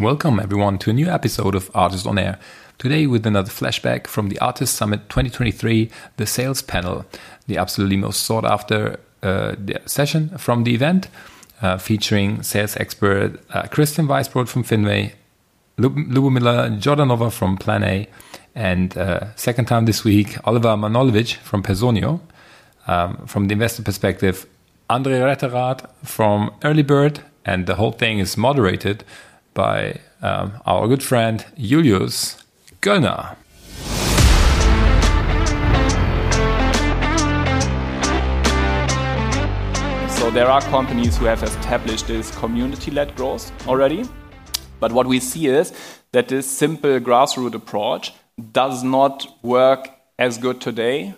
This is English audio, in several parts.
Welcome, everyone, to a new episode of ARRtist on Air. Today, with another flashback from the ARRtist Summit 2023, the sales panel, the absolutely most sought after uh, session from the event, uh, featuring sales expert uh, Christian Weisbrodt from Finway, Lubomila Jordanova from Plan A, and uh, second time this week, Oliver Manojlovic from Personio. Um, from the investor perspective, Andre Retterath from Earlybird, and the whole thing is moderated by um, our good friend Julius Göllner. So there are companies who have established this community-led growth already. But what we see is that this simple grassroots approach does not work as good today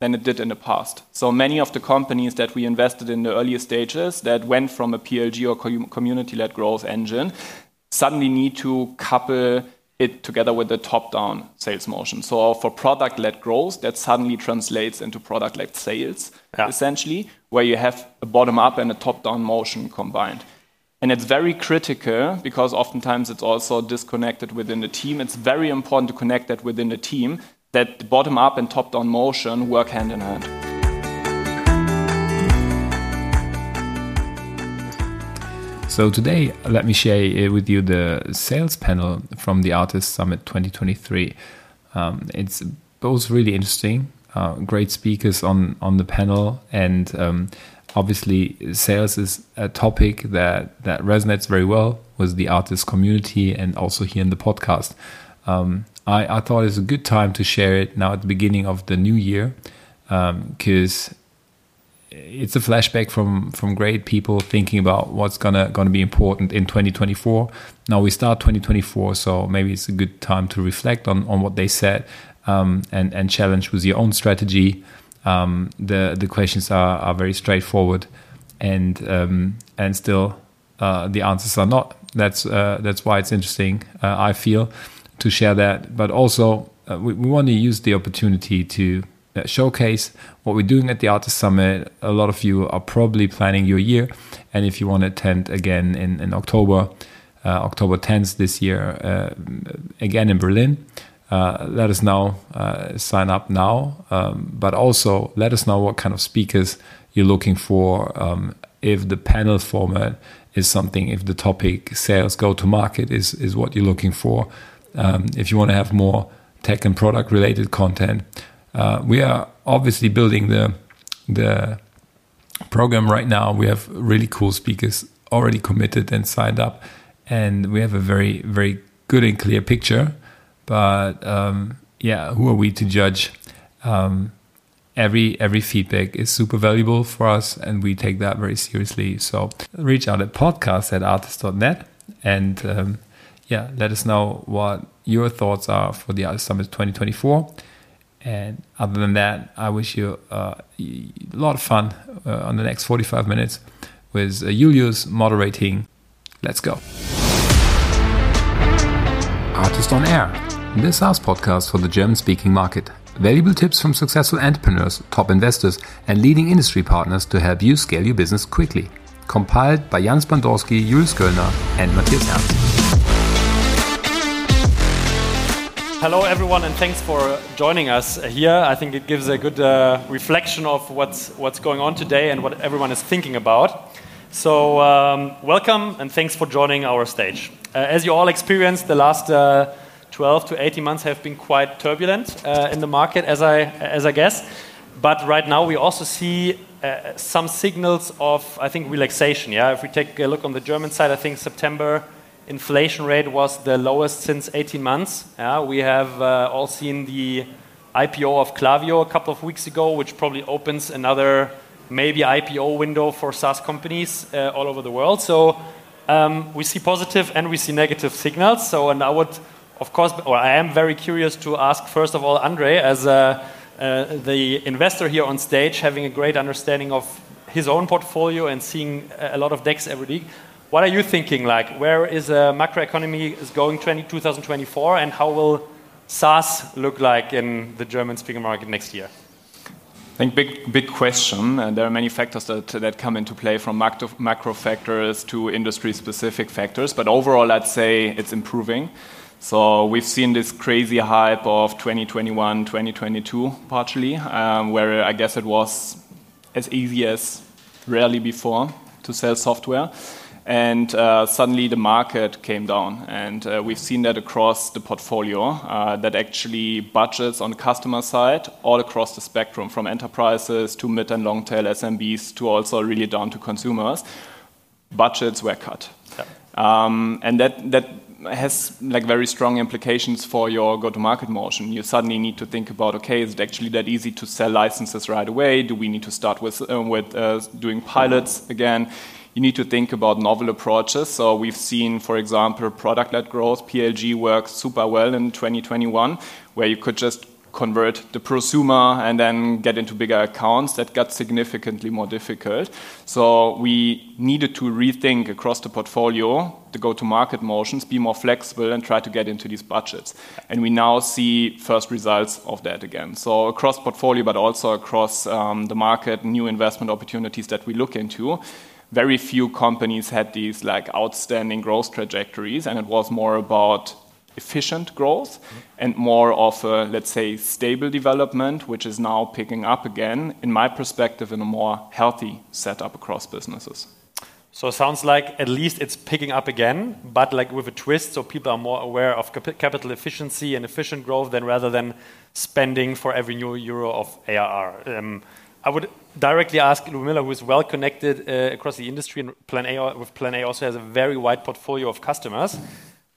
than it did in the past. So many of the companies that we invested in the earlier stages that went from a PLG or community-led growth engine suddenly need to couple it together with the top-down sales motion. So for product-led growth, that suddenly translates into product-led sales, yeah. essentially, where you have a bottom-up and a top-down motion combined. And it's very critical because oftentimes it's also disconnected within the team. It's very important to connect that within the team, that the bottom-up and top-down motion work hand in hand. So today, let me share uh, with you the sales panel from the ARRtist Summit 2023. Um, it's both really interesting, uh, great speakers on on the panel, and um, obviously, sales is a topic that that resonates very well with the ARRtist community and also here in the podcast. Um, I, I thought it's a good time to share it now at the beginning of the new year because um, it's a flashback from from great people thinking about what's gonna gonna be important in 2024. Now we start 2024, so maybe it's a good time to reflect on on what they said um, and and challenge with your own strategy. Um, the the questions are are very straightforward, and um, and still uh, the answers are not. That's uh, that's why it's interesting. Uh, I feel to share that, but also uh, we, we want to use the opportunity to showcase what we're doing at the ARRtist Summit. A lot of you are probably planning your year, and if you want to attend again in, in October, uh, October 10th this year, uh, again in Berlin, uh, let us know. Uh, sign up now, um, but also let us know what kind of speakers you're looking for. Um, if the panel format is something, if the topic sales go to market is is what you're looking for. Um, if you want to have more tech and product related content uh, we are obviously building the the program right now. We have really cool speakers already committed and signed up, and we have a very very good and clear picture. But um, yeah, who are we to judge? Um, every every feedback is super valuable for us, and we take that very seriously. So reach out at podcast at artist.net and um, yeah, let us know what your thoughts are for the ARRtist Summit 2024 and other than that, I wish you uh, a lot of fun uh, on the next 45 minutes with uh, Julius moderating. Let's go. ARRtist on Air. This SaaS podcast for the German speaking market. Valuable tips from successful entrepreneurs, top investors, and leading industry partners to help you scale your business quickly. Compiled by Jans Bandorski, Julius Göllner, and Matthias Ernst. Hello, everyone, and thanks for joining us here. I think it gives a good uh, reflection of what's, what's going on today and what everyone is thinking about. So, um, welcome and thanks for joining our stage. Uh, as you all experienced, the last uh, 12 to 18 months have been quite turbulent uh, in the market, as I, as I guess. But right now, we also see uh, some signals of, I think, relaxation. Yeah, if we take a look on the German side, I think September inflation rate was the lowest since 18 months. Yeah, we have uh, all seen the IPO of Klaviyo a couple of weeks ago, which probably opens another maybe IPO window for SaaS companies uh, all over the world. So um, we see positive and we see negative signals. So, and I would, of course, or I am very curious to ask first of all, Andre, as uh, uh, the investor here on stage, having a great understanding of his own portfolio and seeing a lot of decks every week. What are you thinking? Like, where is uh, macroeconomy is going 20, 2024, and how will SaaS look like in the German speaking market next year? I think big big question, and there are many factors that that come into play from macro, macro factors to industry specific factors. But overall, I'd say it's improving. So we've seen this crazy hype of 2021, 2022, partially, um, where I guess it was as easy as rarely before to sell software and uh, suddenly the market came down. And uh, we've seen that across the portfolio, uh, that actually budgets on the customer side, all across the spectrum, from enterprises to mid and long tail SMBs to also really down to consumers, budgets were cut. Yeah. Um, and that, that has like very strong implications for your go-to-market motion. You suddenly need to think about, okay, is it actually that easy to sell licenses right away? Do we need to start with uh, with uh, doing pilots again? You need to think about novel approaches. So we've seen, for example, product-led growth, PLG works super well in 2021, where you could just convert the prosumer and then get into bigger accounts. That got significantly more difficult. So we needed to rethink across the portfolio the go-to-market motions, be more flexible, and try to get into these budgets. And we now see first results of that again. So across portfolio, but also across um, the market, new investment opportunities that we look into very few companies had these like outstanding growth trajectories, and it was more about efficient growth and more of a let's say stable development which is now picking up again in my perspective in a more healthy setup across businesses. So it sounds like at least it's picking up again but like with a twist so people are more aware of cap capital efficiency and efficient growth than rather than spending for every new euro of ARR um, I would directly ask Lubomila, who is well connected uh, across the industry, and Plan A with Plan A also has a very wide portfolio of customers.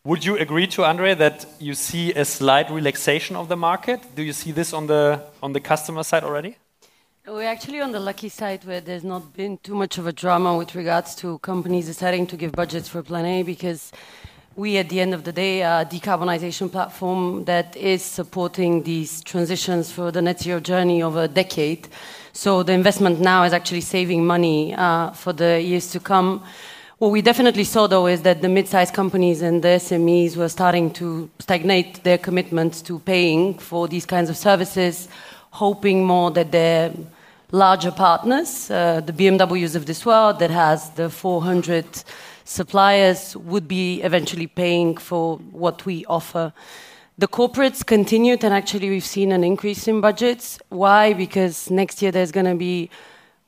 Would you agree to Andre that you see a slight relaxation of the market? Do you see this on the on the customer side already? We're actually on the lucky side where there's not been too much of a drama with regards to companies deciding to give budgets for Plan A because we, at the end of the day, are a decarbonization platform that is supporting these transitions for the net zero journey over a decade. So the investment now is actually saving money uh, for the years to come. What we definitely saw, though, is that the mid-sized companies and the SMEs were starting to stagnate their commitments to paying for these kinds of services, hoping more that their larger partners, uh, the BMWs of this world that has the 400 suppliers, would be eventually paying for what we offer. The corporates continued, and actually, we've seen an increase in budgets. Why? Because next year there's going to be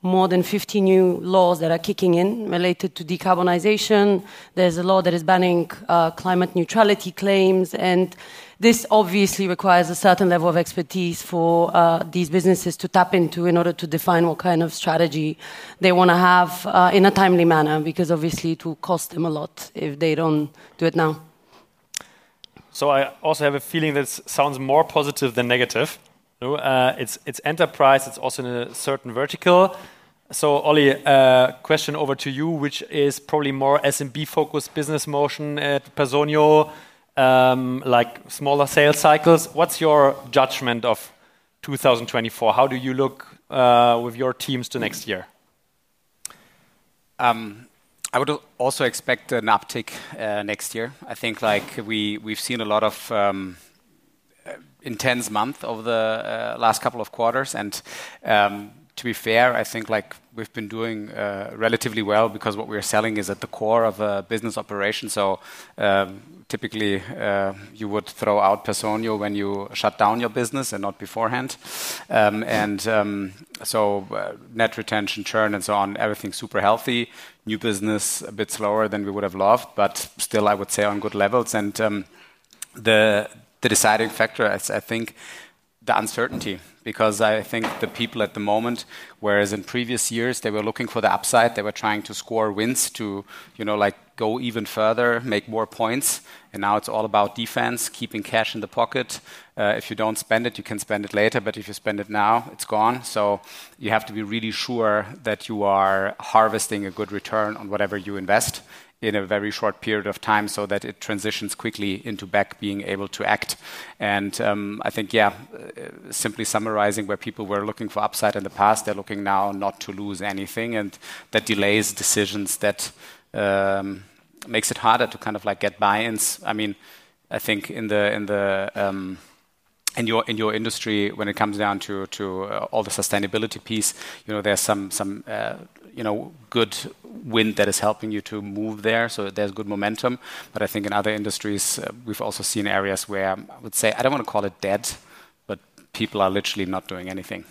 more than 50 new laws that are kicking in related to decarbonization. There's a law that is banning uh, climate neutrality claims, and this obviously requires a certain level of expertise for uh, these businesses to tap into in order to define what kind of strategy they want to have uh, in a timely manner, because obviously it will cost them a lot if they don't do it now. So I also have a feeling that sounds more positive than negative. Uh, it's, it's enterprise, it's also in a certain vertical. So, Ollie, uh, question over to you, which is probably more SMB focused business motion at Personio, um, like smaller sales cycles. What's your judgment of 2024? How do you look uh, with your teams to next year? Um, I would also expect an uptick uh, next year. I think like we we've seen a lot of um, uh, intense month over the last couple of quarters, and um, to be fair, I think like we've been doing uh, relatively well because what we're selling is at the core of a business operation. So um, typically uh, you would throw out Personio when you shut down your business and not beforehand. Um, and um, so uh, net retention, churn, and so on, everything super healthy. New business a bit slower than we would have loved, but still I would say on good levels. And um, the the deciding factor, is, I think, the uncertainty because I think the people at the moment, whereas in previous years they were looking for the upside, they were trying to score wins to, you know, like go even further, make more points. And now it's all about defense, keeping cash in the pocket. Uh, if you don't spend it, you can spend it later, but if you spend it now, it's gone. So you have to be really sure that you are harvesting a good return on whatever you invest in a very short period of time so that it transitions quickly into back being able to act. And um, I think, yeah, uh, simply summarizing where people were looking for upside in the past, they're looking now not to lose anything. And that delays decisions that um, makes it harder to kind of like get buy ins. I mean, I think in the, in the, in um, your in your industry when it comes down to to uh, all the sustainability piece you know there's some some uh, you know good wind that is helping you to move there so there's good momentum. But i think in other industries uh, we've also seen areas where i would say i don't want to call it dead but people are literally not doing anything.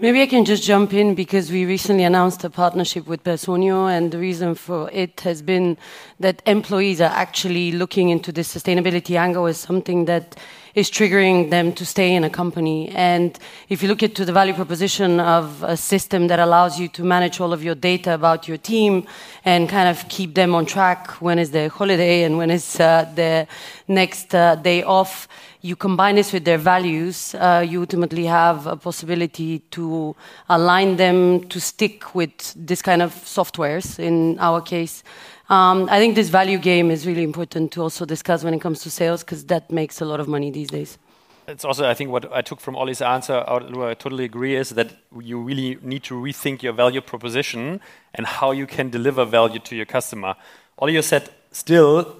Maybe I can just jump in because we recently announced a partnership with Personio, and the reason for it has been that employees are actually looking into the sustainability angle as something that is triggering them to stay in a company. And if you look at to the value proposition of a system that allows you to manage all of your data about your team and kind of keep them on track when is their holiday and when is uh, the next uh, day off you combine this with their values, uh, you ultimately have a possibility to align them to stick with this kind of softwares in our case. Um, I think this value game is really important to also discuss when it comes to sales because that makes a lot of money these days. It's also, I think, what I took from Ollie's answer, I totally agree, is that you really need to rethink your value proposition and how you can deliver value to your customer. Ollie, you said still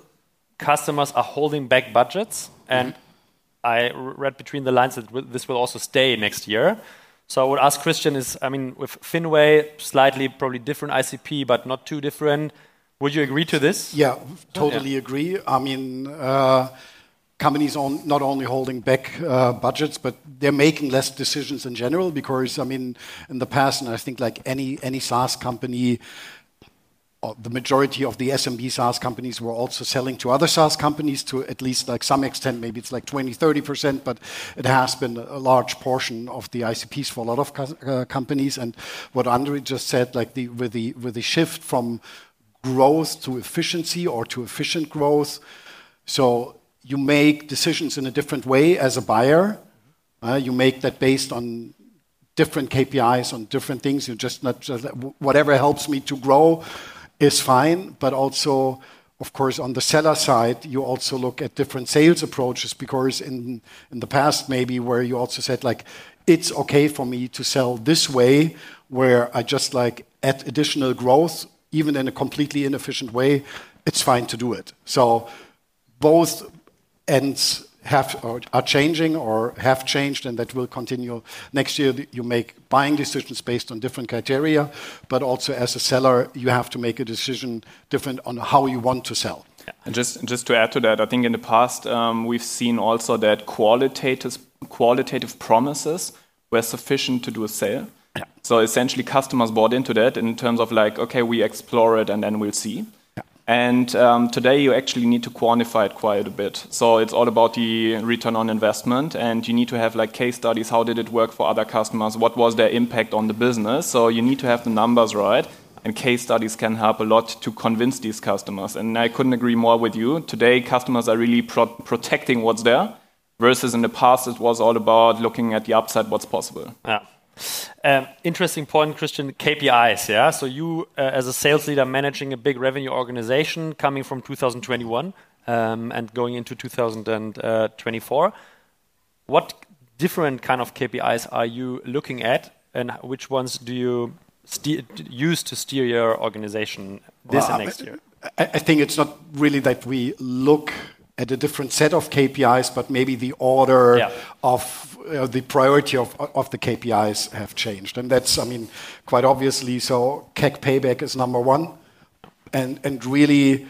customers are holding back budgets, and mm -hmm. I read between the lines that this will also stay next year. So I would ask Christian is, I mean, with Finway, slightly probably different ICP, but not too different. Would you agree to this? Yeah, totally yeah. agree. I mean, uh, companies on not only holding back uh, budgets, but they're making less decisions in general because, I mean, in the past, and I think like any any SaaS company, the majority of the SMB SaaS companies were also selling to other SaaS companies to at least like some extent, maybe it's like 20, 30%, but it has been a large portion of the ICPs for a lot of uh, companies. And what Andre just said, like the, with, the, with the shift from growth to efficiency or to efficient growth, so you make decisions in a different way as a buyer. Uh, you make that based on different KPIs, on different things. You just not just whatever helps me to grow is fine, but also, of course, on the seller side, you also look at different sales approaches because in, in the past, maybe where you also said, like, it's okay for me to sell this way, where I just like add additional growth, even in a completely inefficient way, it's fine to do it. So both ends have or are changing or have changed, and that will continue next year. You make buying decisions based on different criteria, but also as a seller, you have to make a decision different on how you want to sell. And just just to add to that, I think in the past um, we've seen also that qualitative qualitative promises were sufficient to do a sale. Yeah. So essentially, customers bought into that in terms of like, okay, we explore it and then we'll see. And um, today you actually need to quantify it quite a bit. So it's all about the return on investment, and you need to have like case studies. How did it work for other customers? What was their impact on the business? So you need to have the numbers right. And case studies can help a lot to convince these customers. And I couldn't agree more with you. Today, customers are really pro protecting what's there, versus in the past, it was all about looking at the upside, what's possible. Yeah. Um, interesting point, Christian. KPIs, yeah. So you, uh, as a sales leader, managing a big revenue organization, coming from 2021 um, and going into 2024. What different kind of KPIs are you looking at, and which ones do you use to steer your organization this and next year? I, I think it's not really that we look at a different set of KPIs, but maybe the order yeah. of uh, the priority of, of the KPIs have changed. And that's, I mean, quite obviously. So CAC payback is number one, and, and really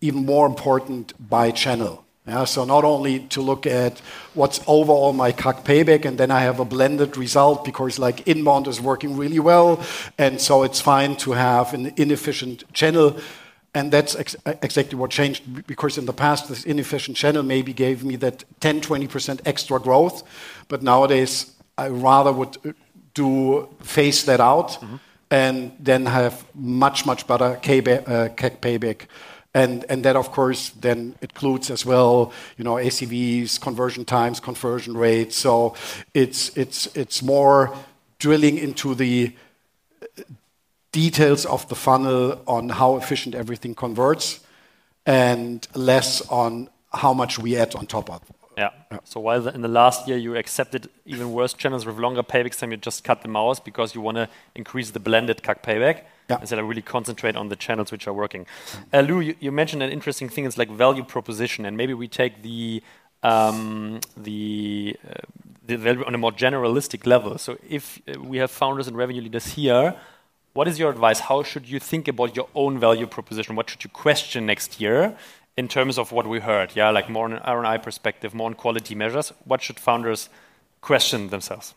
even more important by channel. Yeah, so not only to look at what's overall my CAC payback, and then I have a blended result because like inbound is working really well, and so it's fine to have an inefficient channel and that's ex exactly what changed because in the past, this inefficient channel maybe gave me that 10, 20% extra growth. But nowadays, I rather would uh, do phase that out mm -hmm. and then have much, much better uh, CAC payback. And, and that, of course, then includes as well, you know, ACVs, conversion times, conversion rates. So it's, it's, it's more drilling into the details of the funnel on how efficient everything converts and less on how much we add on top of. Yeah. yeah. So while in the last year you accepted even worse channels with longer paybacks time, you just cut them out because you want to increase the blended CAC payback yeah. instead of really concentrate on the channels which are working. Uh, Lou, you, you, mentioned an interesting thing. It's like value proposition, and maybe we take the um, the, uh, the value on a more generalistic level. So if uh, we have founders and revenue leaders here, what is your advice? How should you think about your own value proposition? What should you question next year in terms of what we heard? Yeah, like more on an ROI perspective, more on quality measures. What should founders question themselves?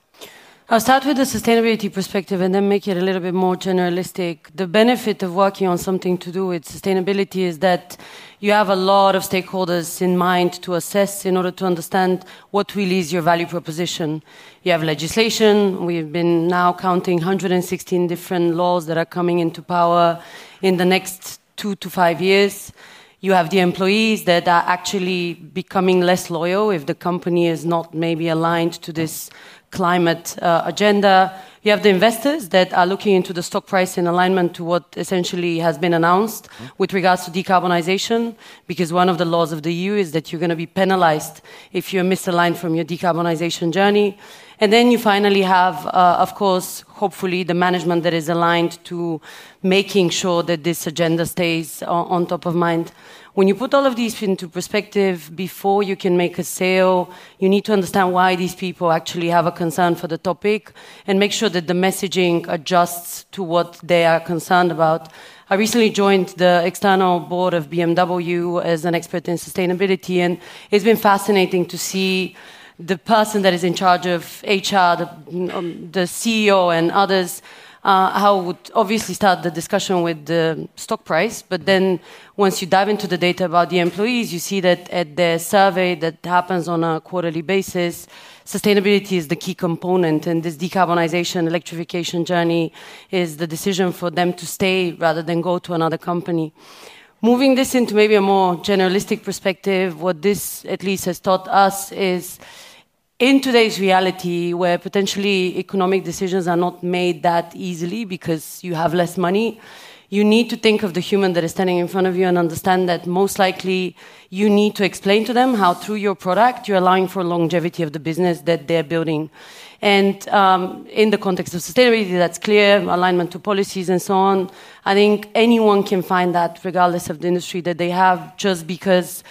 I'll start with the sustainability perspective and then make it a little bit more generalistic. The benefit of working on something to do with sustainability is that you have a lot of stakeholders in mind to assess in order to understand what really is your value proposition. You have legislation. We've been now counting 116 different laws that are coming into power in the next two to five years. You have the employees that are actually becoming less loyal if the company is not maybe aligned to this climate uh, agenda. You have the investors that are looking into the stock price in alignment to what essentially has been announced mm-hmm. with regards to decarbonization, because one of the laws of the EU is that you're going to be penalized if you're misaligned from your decarbonization journey. And then you finally have, uh, of course, hopefully the management that is aligned to making sure that this agenda stays on, on top of mind. When you put all of these into perspective before you can make a sale, you need to understand why these people actually have a concern for the topic and make sure that the messaging adjusts to what they are concerned about. I recently joined the external board of BMW as an expert in sustainability, and it's been fascinating to see the person that is in charge of HR, the, um, the CEO, and others uh, how would obviously start the discussion with the stock price, but then once you dive into the data about the employees, you see that at the survey that happens on a quarterly basis, sustainability is the key component, and this decarbonization, electrification journey is the decision for them to stay rather than go to another company. Moving this into maybe a more generalistic perspective, what this at least has taught us is in today's reality where potentially economic decisions are not made that easily because you have less money, you need to think of the human that is standing in front of you and understand that most likely you need to explain to them how through your product you're allowing for longevity of the business that they're building. And um, in the context of sustainability, that's clear, alignment to policies and so on. I think anyone can find that regardless of the industry that they have just because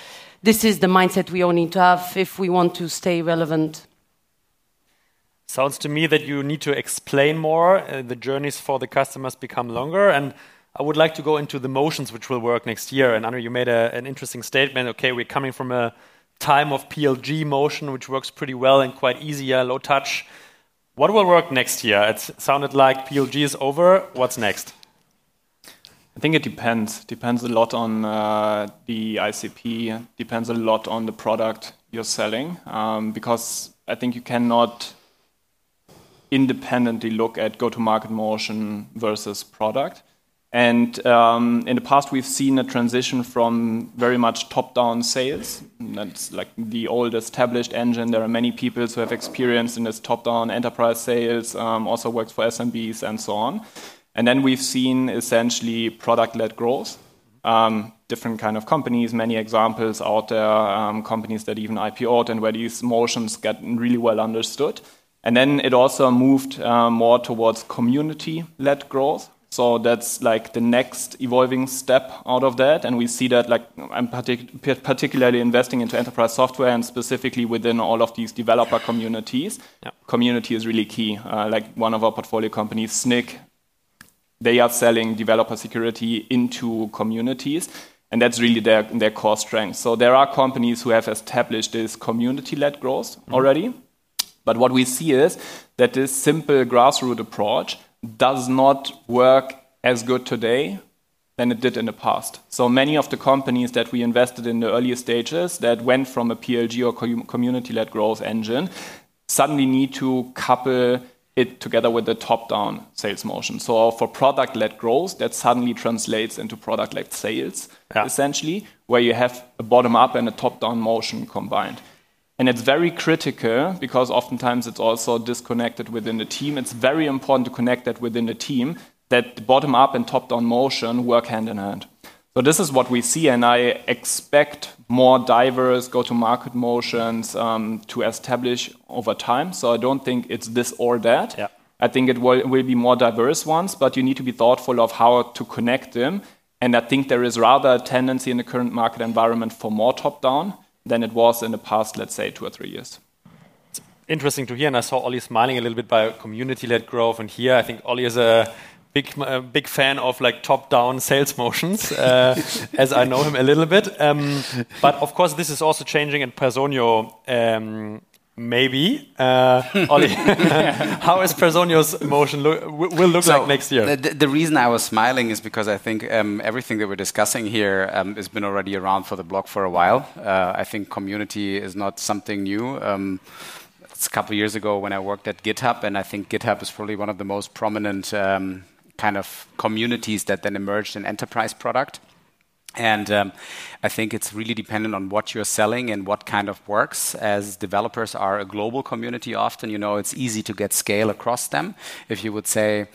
this is the mindset we all need to have if we want to stay relevant. Sounds to me that you need to explain more. Uh, the journeys for the customers become longer. And I would like to go into the motions which will work next year. And Anna, you made a, an interesting statement. Okay, we're coming from a time of PLG motion, which works pretty well and quite easy, low touch. What will work next year? It sounded like PLG is over. What's next? I think it depends. Depends a lot on uh, the ICP. Depends a lot on the product you're selling. Um, because I think you cannot independently look at go-to-market motion versus product. And um, in the past, we've seen a transition from very much top-down sales. That's like the old established engine. There are many people who have experience in this top-down enterprise sales, um, also worked for SMBs and so on. And then we've seen essentially product-led growth. Um, different kind of companies, many examples out there, um, companies that even IPO'd and where these motions get really well understood. And then it also moved uh, more towards community-led growth. So that's like the next evolving step out of that. And we see that like I'm partic particularly investing into enterprise software and specifically within all of these developer communities. Yeah. Community is really key. Uh, like one of our portfolio companies, Snyk, they are selling developer security into communities. And that's really their, their core strength. So there are companies who have established this community led growth mm-hmm. already. But what we see is that this simple grassroots approach does not work as good today than it did in the past. So many of the companies that we invested in the earlier stages that went from a PLG or community led growth engine suddenly need to couple it together with the top-down sales motion. So for product-led growth, that suddenly translates into product-led sales, yeah. essentially, where you have a bottom-up and a top-down motion combined. And it's very critical because oftentimes it's also disconnected within the team. It's very important to connect that within the team that bottom-up and top-down motion work hand in hand. So this is what we see, and I expect more diverse go-to-market motions um, to establish over time. So I don't think it's this or that. Yeah. I think it will, will be more diverse ones, but you need to be thoughtful of how to connect them. And I think there is rather a tendency in the current market environment for more top-down than it was in the past, let's say, two or three years. It's interesting to hear, and I saw Ollie smiling a little bit by community-led growth. And here, I think Ollie is a big, uh, big fan of like top-down sales motions, uh, as I know him a little bit. Um, but of course, this is also changing at Personio. Um, maybe, uh, Ollie, how is Personio's motion look, will look so like next year? The, the, reason I was smiling is because I think um, everything that we're discussing here um, has been already around for the blog for a while. Uh, I think community is not something new. Um, it's a couple years ago when I worked at GitHub, and I think GitHub is probably one of the most prominent um, kind of communities that then emerged in enterprise product. And um, I think it's really dependent on what you're selling and what kind of works. As developers are a global community, often, you know, it's easy to get scale across them. If you would say,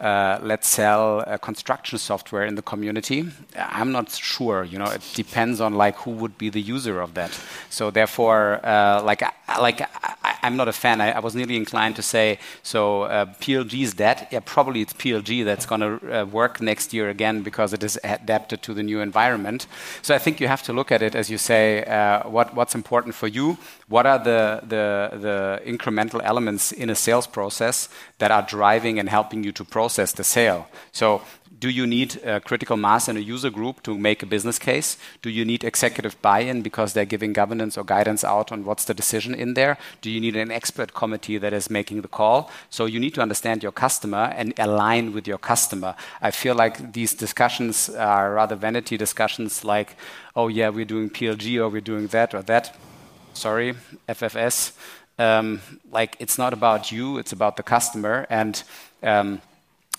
let's sell uh, construction software in the community. I'm not sure. You know, it depends on like who would be the user of that. So therefore, uh, like like I, am not a fan. I, was nearly inclined to say so. Uh, PLG is dead. Yeah, probably it's PLG that's going to uh, work next year again because it is adapted to the new environment. So I think you have to look at it as you say. Uh, what what's important for you? What are the incremental elements in a sales process that are driving and helping you to process the sale? So do you need a critical mass in a user group to make a business case? Do you need executive buy-in because they're giving governance or guidance out on what's the decision in there? Do you need an expert committee that is making the call? So you need to understand your customer and align with your customer. I feel like these discussions are rather vanity discussions like, oh yeah, we're doing PLG or we're doing that or that. Sorry, FFS. Um, like it's not about you, it's about the customer. And um,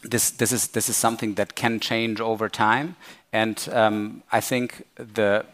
this, this, is, this is something that can change over time. And um, I think the,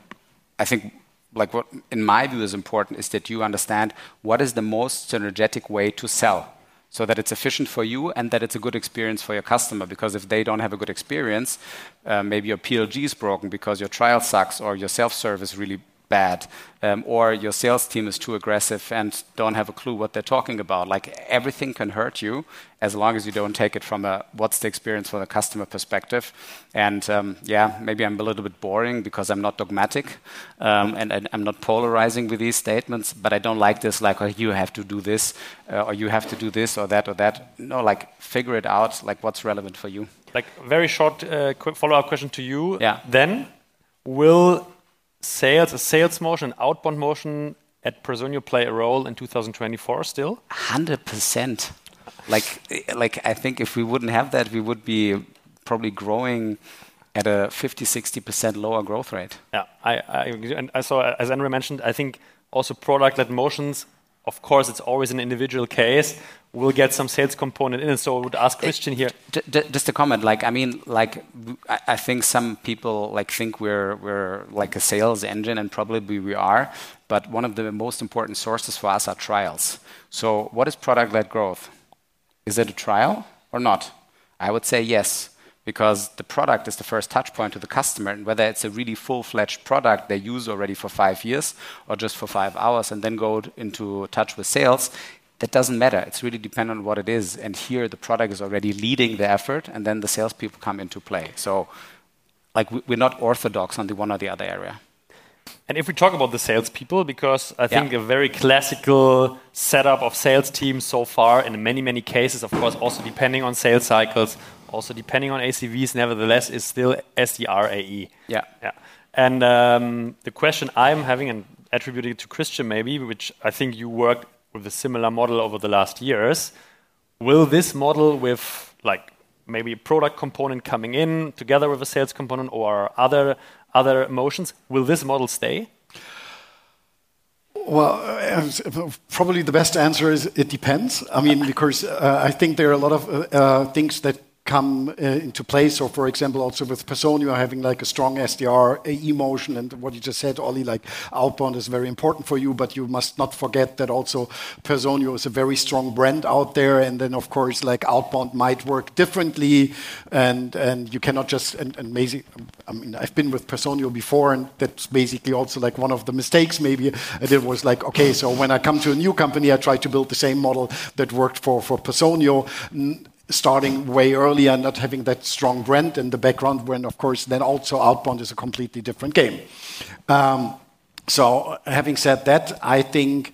I think like what in my view is important is that you understand what is the most synergetic way to sell so that it's efficient for you and that it's a good experience for your customer because if they don't have a good experience uh, maybe your plg is broken because your trial sucks or your self-service really bad, um, or your sales team is too aggressive and don't have a clue what they're talking about. Like everything can hurt you as long as you don't take it from a what's the experience from a customer perspective. And um, yeah, maybe I'm a little bit boring because I'm not dogmatic um, and, and, I'm not polarizing with these statements. But I don't like this like, oh, you have to do this, uh, or you have to do this or that or that. No, like figure it out. Like what's relevant for you. Like very short uh, follow-up question to you. Yeah. Then will sales, a sales motion, outbound motion at Personio play a role in 2024 still? 100%. Like, like I think if we wouldn't have that, we would be probably growing at a 50, 60% lower growth rate. Yeah, I, I, and I saw, as Andre mentioned, I think also product-led motions, of course, it's always an individual case, We'll get some sales component in it. So I would ask eh, Christian here. Just a comment, like I mean, like I think some people like think we're we're like a sales engine, and probably we are. But one of the most important sources for us are trials. So what is product-led growth? Is it a trial or not? I would say yes because the product is the first touch point to the customer and whether it's a really full-fledged product they use already for five years or just for five hours and then go into touch with sales that doesn't matter. It's really dependent on what it is. And here, the product is already leading the effort, and then the salespeople come into play. So, like, we're not orthodox on the one or the other area. And if we talk about the salespeople, because I think yeah. a very classical setup of sales teams so far, in many, many cases, of course, also depending on sales cycles, also depending on ACVs, nevertheless, is still SDRAE. Yeah. Yeah. And um, the question I'm having, and attributing to Christian maybe, which I think you worked with a similar model over the last years. Will this model with like maybe a product component coming in together with a sales component or other other motions, will this model stay? Well, uh, probably the best answer is it depends. I mean, because uh, I think there are a lot of uh things that come uh, into place. So, for example, also with Personio having like a strong SDR AE motion, and what you just said, Ollie, like outbound is very important for you, but you must not forget that also Personio is a very strong brand out there, and then of course, like outbound might work differently, and and you cannot just and, maybe, I mean, I've been with Personio before, and that's basically also like one of the mistakes maybe I did was like, okay, so when I come to a new company, I try to build the same model that worked for for Personio starting way earlier not having that strong brand in the background when of course then also outbound is a completely different game um, So, having said that, I think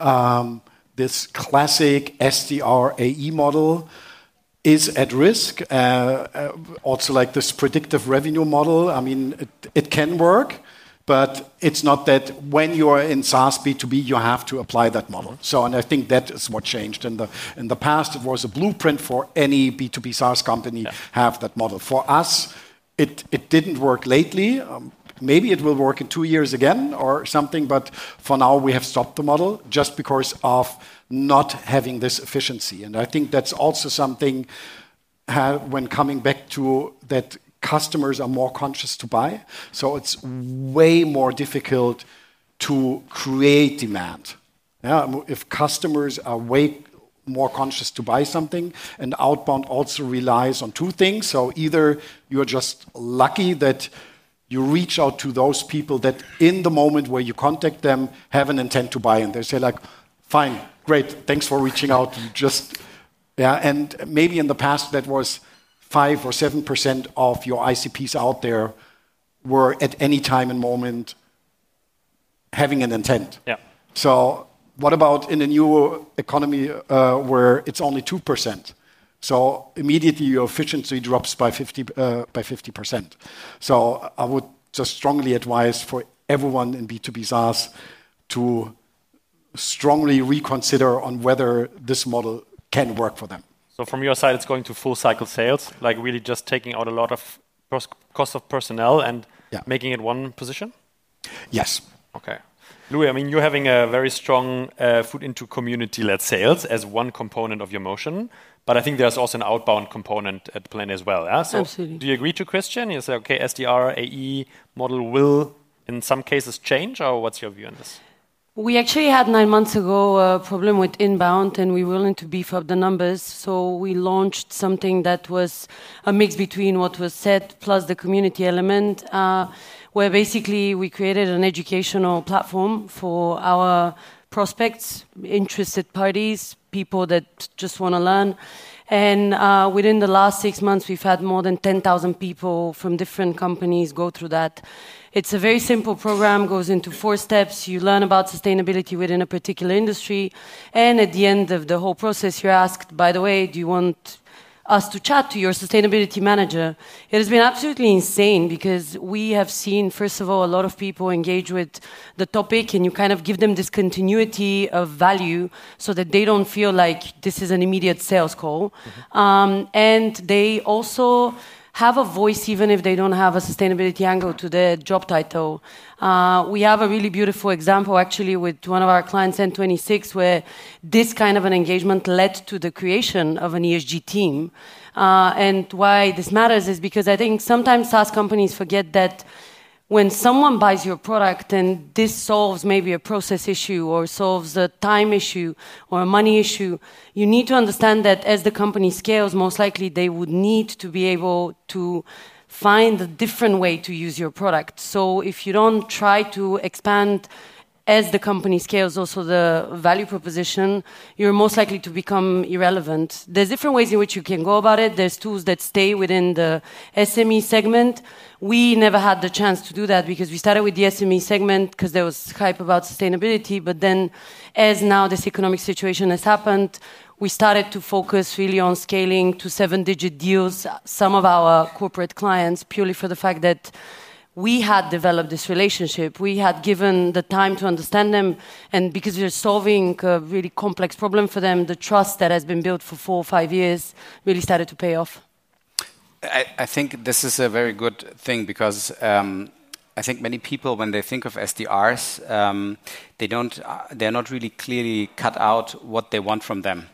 um, this classic SDR AE model is at risk. Uh, uh, also, like this predictive revenue model, I mean, it, it can work, but it's not that when you are in SaaS B2B, you have to apply that model. So, and I think that is what changed. In the, in the past, it was a blueprint for any B2B SaaS company yeah. have that model. For us, it, it didn't work lately. Um, maybe it will work in two years again or something, but for now we have stopped the model just because of not having this efficiency. And I think that's also something when coming back to that customers are more conscious to buy. So it's way more difficult to create demand. Yeah, if customers are way more conscious to buy something, and outbound also relies on two things. So either you're just lucky that you reach out to those people that in the moment where you contact them have an intent to buy, and they say like, "Fine, great, thanks for reaching out." just yeah, and maybe in the past that was five or seven percent of your ICPs out there were at any time and moment having an intent. Yeah. So what about in a new economy uh, where it's only 2%? So immediately your efficiency drops by 50, uh, by 50%. So I would just strongly advise for everyone in B2B SaaS to strongly reconsider on whether this model can work for them. So from your side, it's going to full cycle sales, like really just taking out a lot of cost of personnel and yeah. making it one position? Yes. Okay. Louis, I mean, you're having a very strong uh, foot into community-led sales as one component of your motion, but I think there's also an outbound component at Plan as well. Yeah? So Absolutely. Do you agree to Christian? You say, okay, SDR, AE model will, in some cases, change, or what's your view on this? We actually had nine months ago a problem with inbound, and we were willing to beef up the numbers. So we launched something that was a mix between what was said plus the community element. Uh, where basically we created an educational platform for our prospects, interested parties, people that just want to learn. And uh, within the last six months, we've had more than 10,000 people from different companies go through that. It's a very simple program, goes into four steps. You learn about sustainability within a particular industry. And at the end of the whole process, you're asked, by the way, do you want us to chat to your sustainability manager. It has been absolutely insane because we have seen, first of all, a lot of people engage with the topic and you kind of give them this continuity of value so that they don't feel like this is an immediate sales call. Mm-hmm. Um, and they also have a voice even if they don't have a sustainability angle to their job title. Uh, we have a really beautiful example actually with one of our clients, N26, where this kind of an engagement led to the creation of an ESG team. Uh, and why this matters is because I think sometimes SaaS companies forget that when someone buys your product and this solves maybe a process issue or solves a time issue or a money issue, you need to understand that as the company scales, most likely they would need to be able to find a different way to use your product. So if you don't try to expand as the company scales also the value proposition, you're most likely to become irrelevant. There's different ways in which you can go about it. There's tools that stay within the SME segment. We never had the chance to do that because we started with the SME segment because there was hype about sustainability. But then, as now this economic situation has happened, we started to focus really on scaling to seven digit deals, some of our corporate clients, purely for the fact that we had developed this relationship. We had given the time to understand them, and because we're solving a really complex problem for them, the trust that has been built for four or five years really started to pay off. I, I think this is a very good thing because um, I think many people, when they think of SDRs, um, they don't, uh, they're not really clearly cut out what they want from them.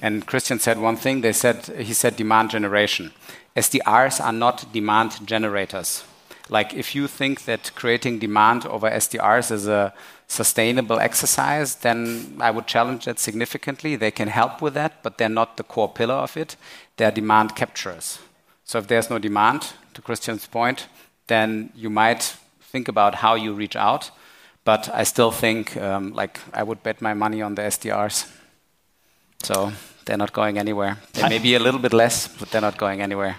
And Christian said one thing. They said he said demand generation. SDRs are not demand generators. Like if you think that creating demand over SDRs is a sustainable exercise, then I would challenge that significantly. They can help with that, but they're not the core pillar of it. They're demand capturers. So if there's no demand, to Christian's point, then you might think about how you reach out. But I still think, um, like, I would bet my money on the SDRs. So they're not going anywhere. They may be a little bit less, but they're not going anywhere.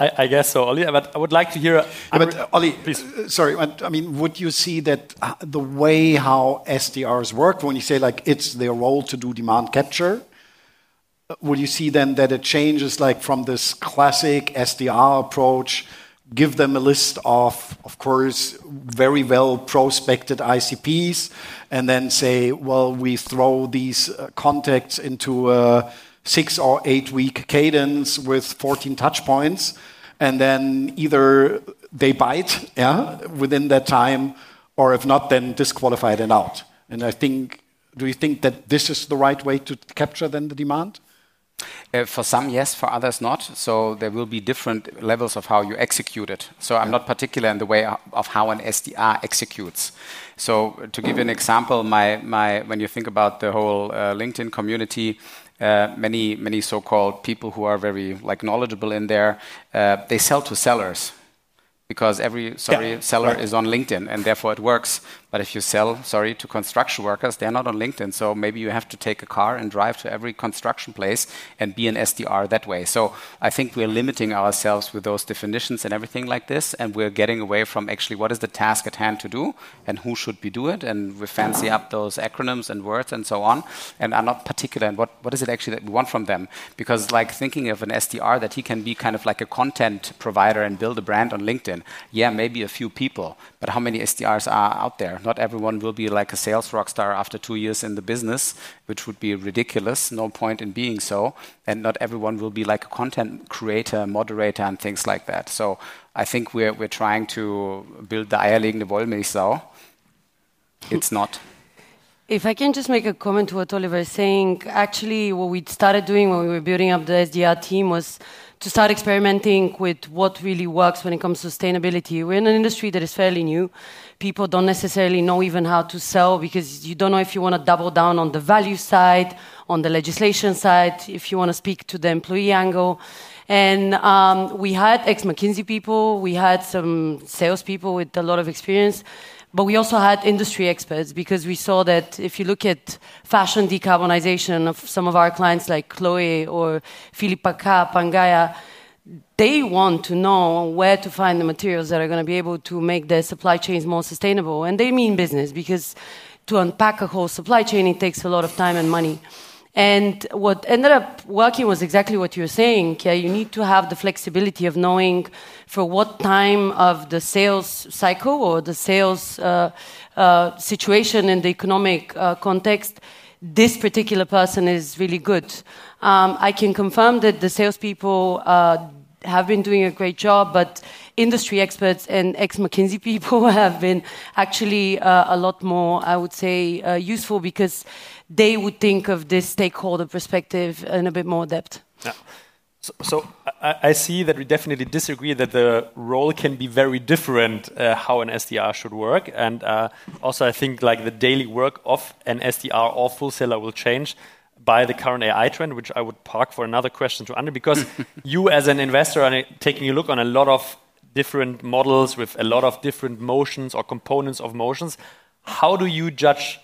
I, I, guess so, Oli. But I would like to hear. Yeah, but uh, Oli, please. Uh, sorry. I mean, would you see that uh, the way how SDRs work, when you say like it's their role to do demand capture, would you see then that it changes like from this classic SDR approach? Give them a list of, of course, very well prospected ICPs, and then say, well, we throw these contacts into a six or eight week cadence with 14 touch points and then either they bite yeah, within that time, or if not, then disqualified and out. And I think, do you think that this is the right way to capture then the demand? Uh, for some, yes. For others, not. So there will be different levels of how you execute it. So I'm not particular in the way of how an SDR executes. So to give you an example, my, my, when you think about the whole uh, LinkedIn community, many many so-called people who are very like knowledgeable in there, uh, they sell to sellers because every sorry yeah, seller right. is on LinkedIn and therefore it works. But if you sell sorry to construction workers, they're not on LinkedIn. So maybe you have to take a car and drive to every construction place and be an SDR that way. So I think we're limiting ourselves with those definitions and everything like this, and we're getting away from actually what is the task at hand to do and who should be do it, and we fancy up those acronyms and words and so on, and are not particular in what what is it actually that we want from them. Because like thinking of an SDR that he can be kind of like a content provider and build a brand on LinkedIn yeah, maybe a few people, but how many SDRs are out there? Not everyone will be like a sales rock star after two years in the business, which would be ridiculous. No point in being so. And not everyone will be like a content creator, moderator, and things like that. So I think we're, we're trying to build the eierlegende Wollmilchsau. It's not. If I can just make a comment to what Oliver is saying, actually, what we started doing when we were building up the SDR team was to start experimenting with what really works when it comes to sustainability. We're in an industry that is fairly new. People don't necessarily know even how to sell because you don't know if you want to double down on the value side, on the legislation side, if you want to speak to the employee angle. And um, we had ex McKinsey people, we had some salespeople with a lot of experience. But we also had industry experts because we saw that if you look at fashion decarbonization of some of our clients like Chloe or Philippe Paca, Pangaia, they want to know where to find the materials that are going to be able to make their supply chains more sustainable. And they mean business because to unpack a whole supply chain, it takes a lot of time and money. And what ended up working was exactly what you were saying. Yeah, you need to have the flexibility of knowing for what time of the sales cycle or the sales uh, uh, situation in the economic uh, context this particular person is really good. Um, I can confirm that the salespeople uh, have been doing a great job, but industry experts and ex McKinsey people have been actually uh, a lot more, I would say, uh, useful because they would think of this stakeholder perspective in a bit more depth. Yeah. So, so I, I, see that we definitely disagree that the role can be very different uh, how an SDR should work, and uh, also I think like the daily work of an SDR or full seller will change by the current AI trend, which I would park for another question to Andre, because you as an investor are taking a look on a lot of different models with a lot of different motions or components of motions. How do you judge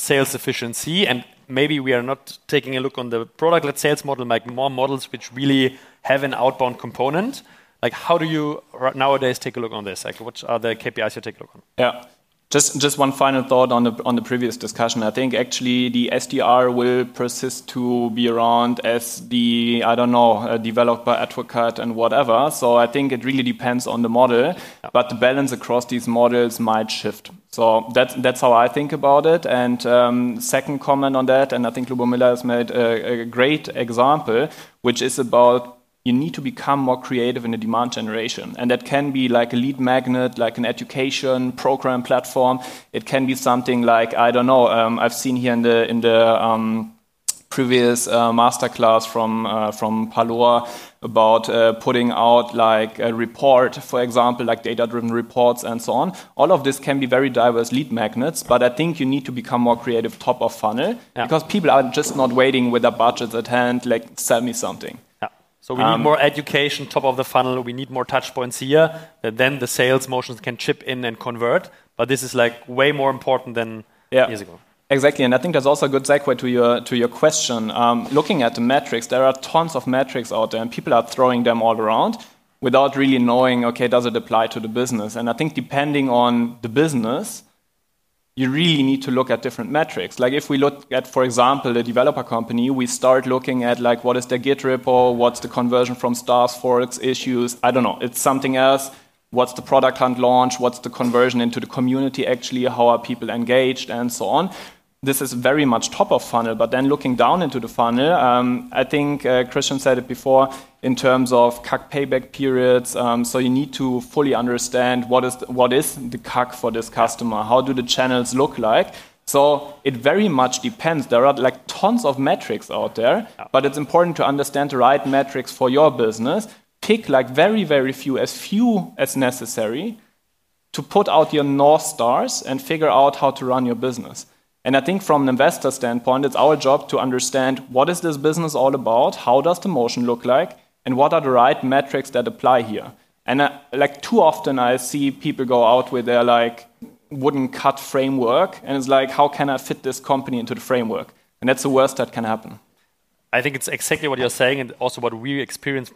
sales efficiency. And maybe we are not taking a look on the product-led sales model, like more models which really have an outbound component. Like, how do you nowadays take a look on this? Like, what are the KPIs you take a look on? Yeah. Just, just one final thought on the on the previous discussion. I think actually the SDR will persist to be around as the I don't know developer, advocate, and whatever. So I think it really depends on the model, but the balance across these models might shift. So that's that's how I think about it. And um, second comment on that, and I think Lubomila has made a, a great example, which is about you need to become more creative in the demand generation. And that can be like a lead magnet, like an education program platform. It can be something like, I don't know, um, I've seen here in the, in the um, previous uh, masterclass from, uh, from Palor about uh, putting out like a report, for example, like data-driven reports and so on. All of this can be very diverse lead magnets, but I think you need to become more creative top of funnel yeah. because people are just not waiting with their budgets at hand, like sell me something. So we um, need more education, top of the funnel. We need more touch points here. That then the sales motions can chip in and convert. But this is like way more important than yeah. years ago. Exactly, and I think that's also a good segue to your to your question. Um, looking at the metrics, there are tons of metrics out there, and people are throwing them all around. without really knowing, okay, does it apply to the business? And I think depending on the business, you really need to look at different metrics. Like if we look at, for example, a developer company, we start looking at like what is their Git repo, what's the conversion from stars, forks, issues. I don't know. It's something else. What's the product hunt launch? What's the conversion into the community actually? How are people engaged and so on? This is very much top of funnel, but then looking down into the funnel, um, I think uh, Christian said it before in terms of CAC payback periods. Um, so you need to fully understand what is the, what is the CAC for this customer. How do the channels look like? So it very much depends. There are like tons of metrics out there, but it's important to understand the right metrics for your business. Pick like very very few, as few as necessary, to put out your north stars and figure out how to run your business. And I think from an investor standpoint, it's our job to understand what is this business all about, how does the motion look like, and what are the right metrics that apply here. And uh, like too often, I see people go out with their like wooden cut framework, and it's like, how can I fit this company into the framework? And that's the worst that can happen. I think it's exactly what you're saying, and also what we experience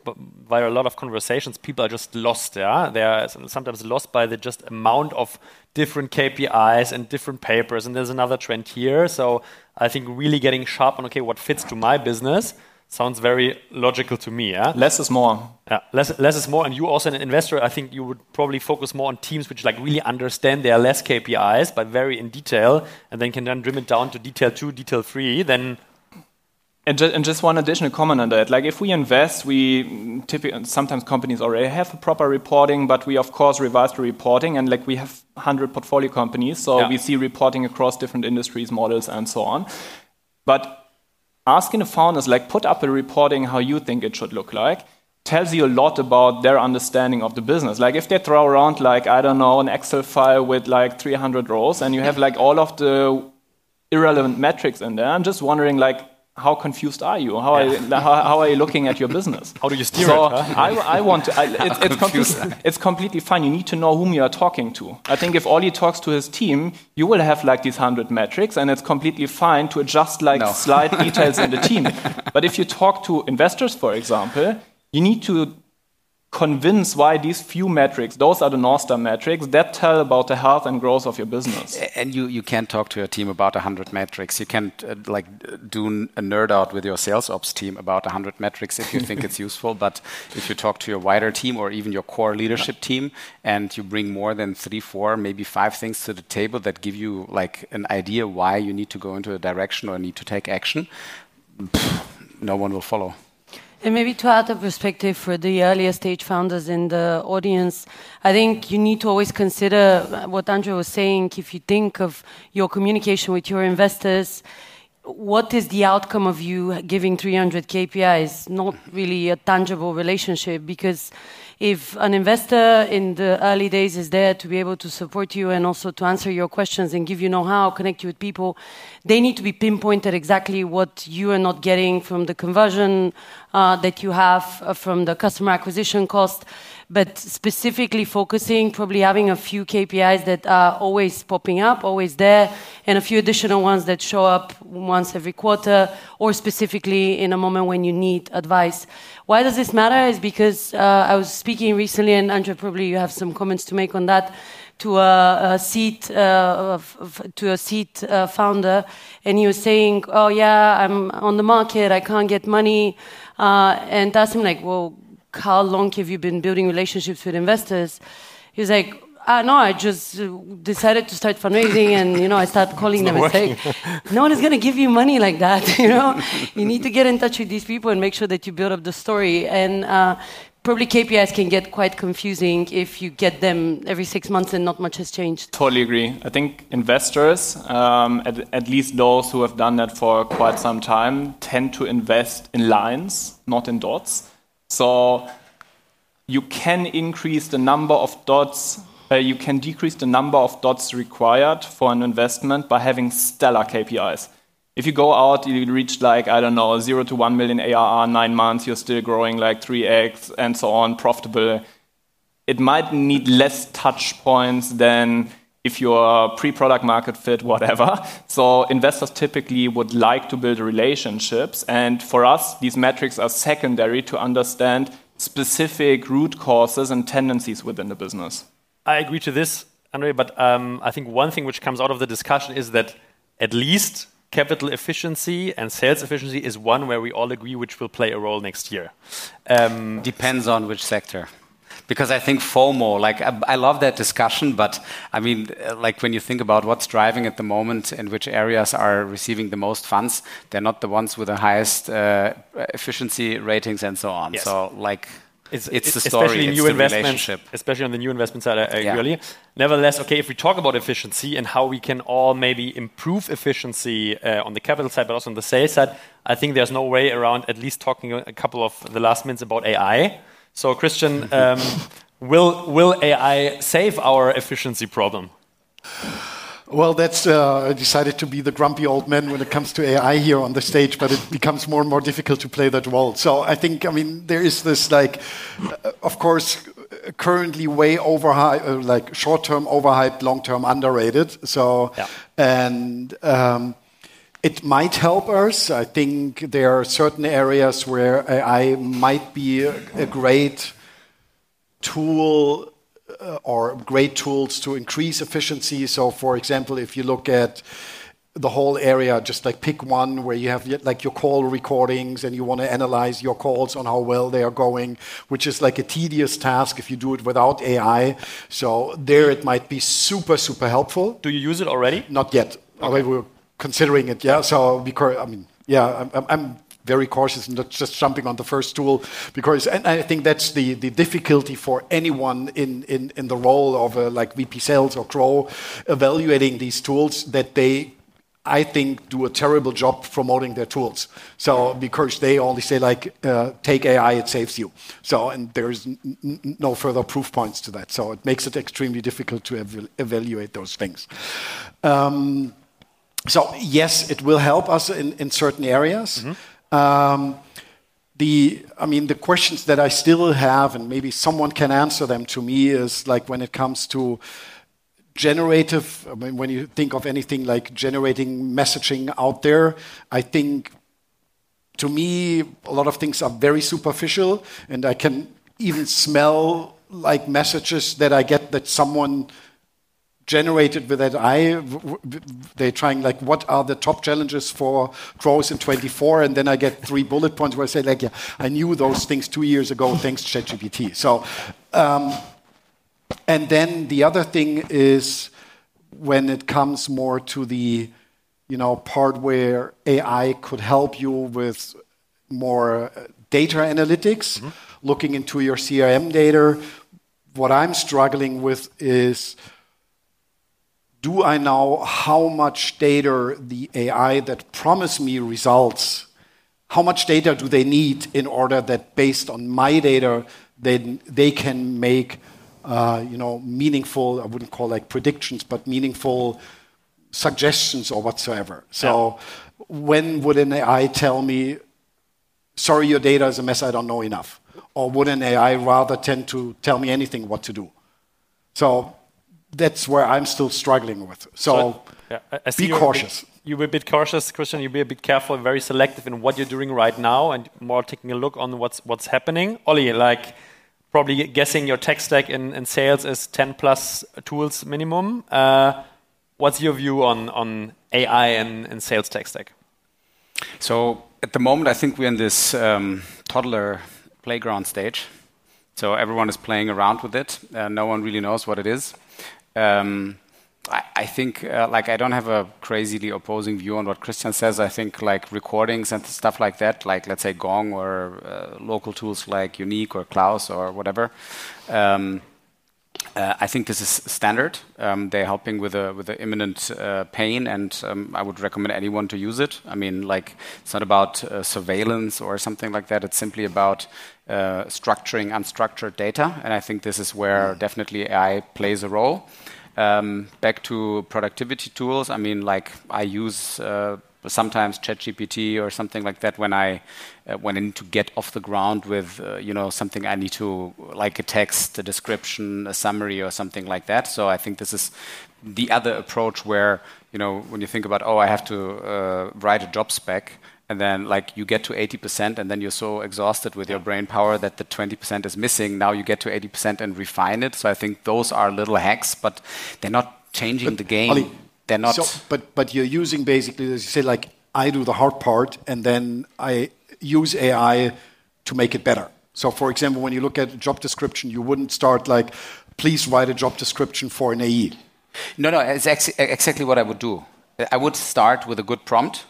via a lot of conversations. People are just lost. Yeah, they are sometimes lost by the just amount of different KPIs and different papers. And there's another trend here. So I think really getting sharp on okay, what fits to my business sounds very logical to me. Yeah? Less is more. Yeah, less, less is more. And you also an investor, I think you would probably focus more on teams which like really understand their less KPIs, but very in detail, and then can then trim it down to detail two, detail three. Then and, ju and, just one additional comment on that. Like if we invest, we typically sometimes companies already have a proper reporting, but we of course revise the reporting. And like we have 100 portfolio companies, so yeah. we see reporting across different industries, models, and so on. But asking the founders, like put up a reporting how you think it should look like, tells you a lot about their understanding of the business. Like if they throw around like I don't know an Excel file with like 300 rows, and you have like all of the irrelevant metrics in there, I'm just wondering like how confused are you? How, are you, how, how, are you looking at your business? How do you steer so it? Huh? I, I want to. I, it, it's, completely, it's completely fine. You need to know whom you are talking to. I think if Ollie talks to his team, you will have like these hundred metrics, and it's completely fine to adjust like no. slight details in the team. But if you talk to investors, for example, you need to convince why these few metrics, those are the North Star metrics, that tell about the health and growth of your business. And you, you can't talk to your team about 100 metrics. You can't uh, like do a nerd out with your sales ops team about 100 metrics if you think it's useful. But if you talk to your wider team or even your core leadership team and you bring more than three, four, maybe five things to the table that give you like an idea why you need to go into a direction or need to take action, pff, no one will follow. And maybe to add a perspective for the earlier stage founders in the audience, I think you need to always consider uh, what Andre was saying. If you think of your communication with your investors, what is the outcome of you giving 300 KPIs? Not really a tangible relationship because if an investor in the early days is there to be able to support you and also to answer your questions and give you know-how, connect you with people, they need to be pinpointed exactly what you are not getting from the conversion uh, that you have uh, from the customer acquisition cost but specifically focusing, probably having a few KPIs that are always popping up, always there, and a few additional ones that show up once every quarter, or specifically in a moment when you need advice. Why does this matter? Is because uh, I was speaking recently, and Andrea, probably you have some comments to make on that to a, a seat uh, to a seat uh, founder, and he was saying, "Oh yeah, I'm on the market. I can't get money." Uh, and asked him like, "Well, how long have you been building relationships with investors? He was like, uh, no, I just uh, decided to start fundraising, and you know, I started calling them and saying, "No one is going to give you money like that." You know, you need to get in touch with these people and make sure that you build up the story. And uh, probably KPIs can get quite confusing if you get them every six months and not much has changed. Totally agree. I think investors, um, at, at least those who have done that for quite some time, tend to invest in lines, not in dots. So you can increase the number of dots, uh, you can decrease the number of dots required for an investment by having stellar KPIs. If you go out, you reach like, I don't know, 0 to 1 million ARR, nine months, you're still growing like 3x and so on, profitable. It might need less touch points than if you're pre-product market fit, whatever. So investors typically would like to build relationships. And for us, these metrics are secondary to understand specific root causes and tendencies within the business. I agree to this, Andre, but um, I think one thing which comes out of the discussion is that at least capital efficiency and sales efficiency is one where we all agree which will play a role next year. Um, Depends on which sector because I think FOMO, like I, I, love that discussion, but I mean, like when you think about what's driving at the moment and which areas are receiving the most funds, they're not the ones with the highest uh, efficiency ratings and so on. Yes. So like. It's, it's, the story, especially new investments, especially on the new investment side, uh, yeah. really. Nevertheless, okay, if we talk about efficiency and how we can all maybe improve efficiency uh, on the capital side, but also on the sales side, I think there's no way around at least talking a couple of the last minutes about AI. So, Christian, um, will, will AI save our efficiency problem? Well, that's uh, decided to be the grumpy old man when it comes to AI here on the stage, but it becomes more and more difficult to play that role. So I think, I mean, there is this like, uh, of course, currently way overhyped, uh, like short-term overhyped, long-term underrated. So, yeah. and um, it might help us. I think there are certain areas where AI might be a, great tool uh, or great tools to increase efficiency. So, for example, if you look at the whole area, just like pick one where you have like your call recordings and you want to analyze your calls on how well they are going, which is like a tedious task if you do it without AI. So there it might be super, super helpful. Do you use it already? Not yet. Okay. we're considering it. Yeah. So because I mean, yeah, I'm, I'm very cautious and not just jumping on the first tool because and I think that's the, the difficulty for anyone in, in, in the role of a, like VP sales or Grow evaluating these tools that they I think do a terrible job promoting their tools. So because they only say like uh, take AI it saves you. So and there's no further proof points to that. So it makes it extremely difficult to ev evaluate those things. Um, so yes, it will help us in, in certain areas. Mm -hmm. um, the, I mean, the questions that I still have, and maybe someone can answer them to me, is like when it comes to generative. I mean, when you think of anything like generating messaging out there, I think to me a lot of things are very superficial, and I can even smell like messages that I get that someone generated with that eye. They're trying like, what are the top challenges for growth in 24? And then I get three bullet points where I say like, yeah, I knew those things two years ago thanks to ChatGPT. So, um, and then the other thing is when it comes more to the, you know, part where AI could help you with more data analytics, mm -hmm. looking into your CRM data. What I'm struggling with is do I know how much data the AI that promise me results, how much data do they need in order that based on my data, then they can make uh, you know, meaningful, I wouldn't call like predictions, but meaningful suggestions or whatsoever. So yeah. when would an AI tell me, sorry, your data is a mess, I don't know enough? Or would an AI rather tend to tell me anything what to do? So that's where I'm still struggling with. So, so yeah, be cautious. You're a bit cautious, Christian. You be a bit careful, and very selective in what you're doing right now, and more taking a look on what's what's happening. Ollie, like probably guessing your tech stack in, in sales is 10 plus tools minimum. Uh, what's your view on on AI and, and sales tech stack? So at the moment, I think we're in this um, toddler playground stage. So everyone is playing around with it. Uh, no one really knows what it is. Um, I, I, think uh, like I don't have a crazily opposing view on what Christian says. I think like recordings and stuff like that, like let's say Gong or uh, local tools like Unique or Klaus or whatever. Um, uh, I think this is standard. Um, they're helping with a with the imminent uh, pain, and um, I would recommend anyone to use it. I mean, like it's not about uh, surveillance or something like that. It's simply about structuring unstructured data, and I think this is where mm. definitely AI plays a role. Um, back to productivity tools. I mean, like I use uh, sometimes ChatGPT or something like that when I uh, when I need to get off the ground with uh, you know something I need to like a text, a description, a summary, or something like that. So I think this is the other approach where you know when you think about oh I have to uh, write a job spec. And then like you get to 80% and then you're so exhausted with your brain power that the 20% is missing. Now you get to 80% and refine it. So i think those are little hacks but they're not changing but, the game. Ollie, they're not so, but but you're using basically as you say like i do the hard part and then i use ai to make it better. So for example when you look at a job description you wouldn't start like please write a job description for an ae no no it's ex exactly what i would do. I would start with a good prompt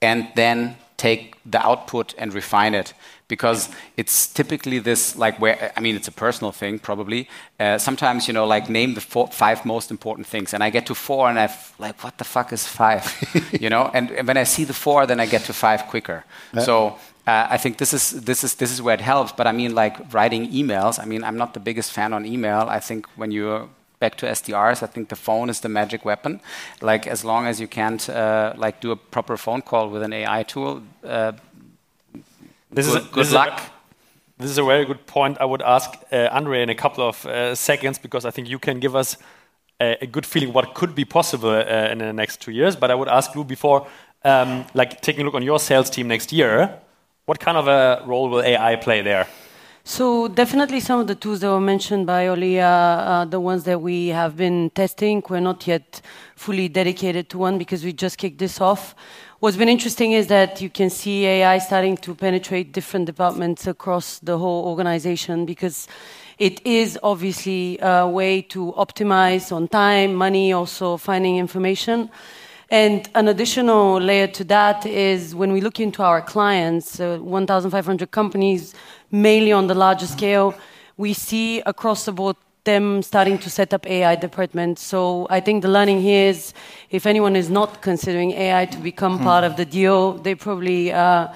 and then take the output and refine it because it's typically this like where i mean it's a personal thing probably uh, sometimes you know like name the four, five most important things and i get to four and i've like what the fuck is five you know and, and, when i see the four then i get to five quicker yeah. so uh, I think this is this is this is where it helps. But I mean, like writing emails. I mean, I'm not the biggest fan on email. I think when you're back to SDRs. I think the phone is the magic weapon. Like as long as you can't uh, like do a proper phone call with an AI tool, uh, this good, is a, good this luck. Is a, this is a very good point. I would ask uh, Andre in a couple of uh, seconds because I think you can give us a, a good feeling what could be possible uh, in the next two years. But I would ask Lou before, um, like taking a look on your sales team next year. What kind of a role will AI play there? So definitely some of the tools that were mentioned by Oli are the ones that we have been testing. We're not yet fully dedicated to one because we just kicked this off. What's been interesting is that you can see AI starting to penetrate different departments across the whole organization because it is obviously a way to optimize on time, money, also finding information. And an additional layer to that is when we look into our clients, uh, 1,500 companies, mainly on the larger scale, we see across the board them starting to set up AI departments. So I think the learning here is if anyone is not considering AI to become hmm. part of the deal, they probably uh,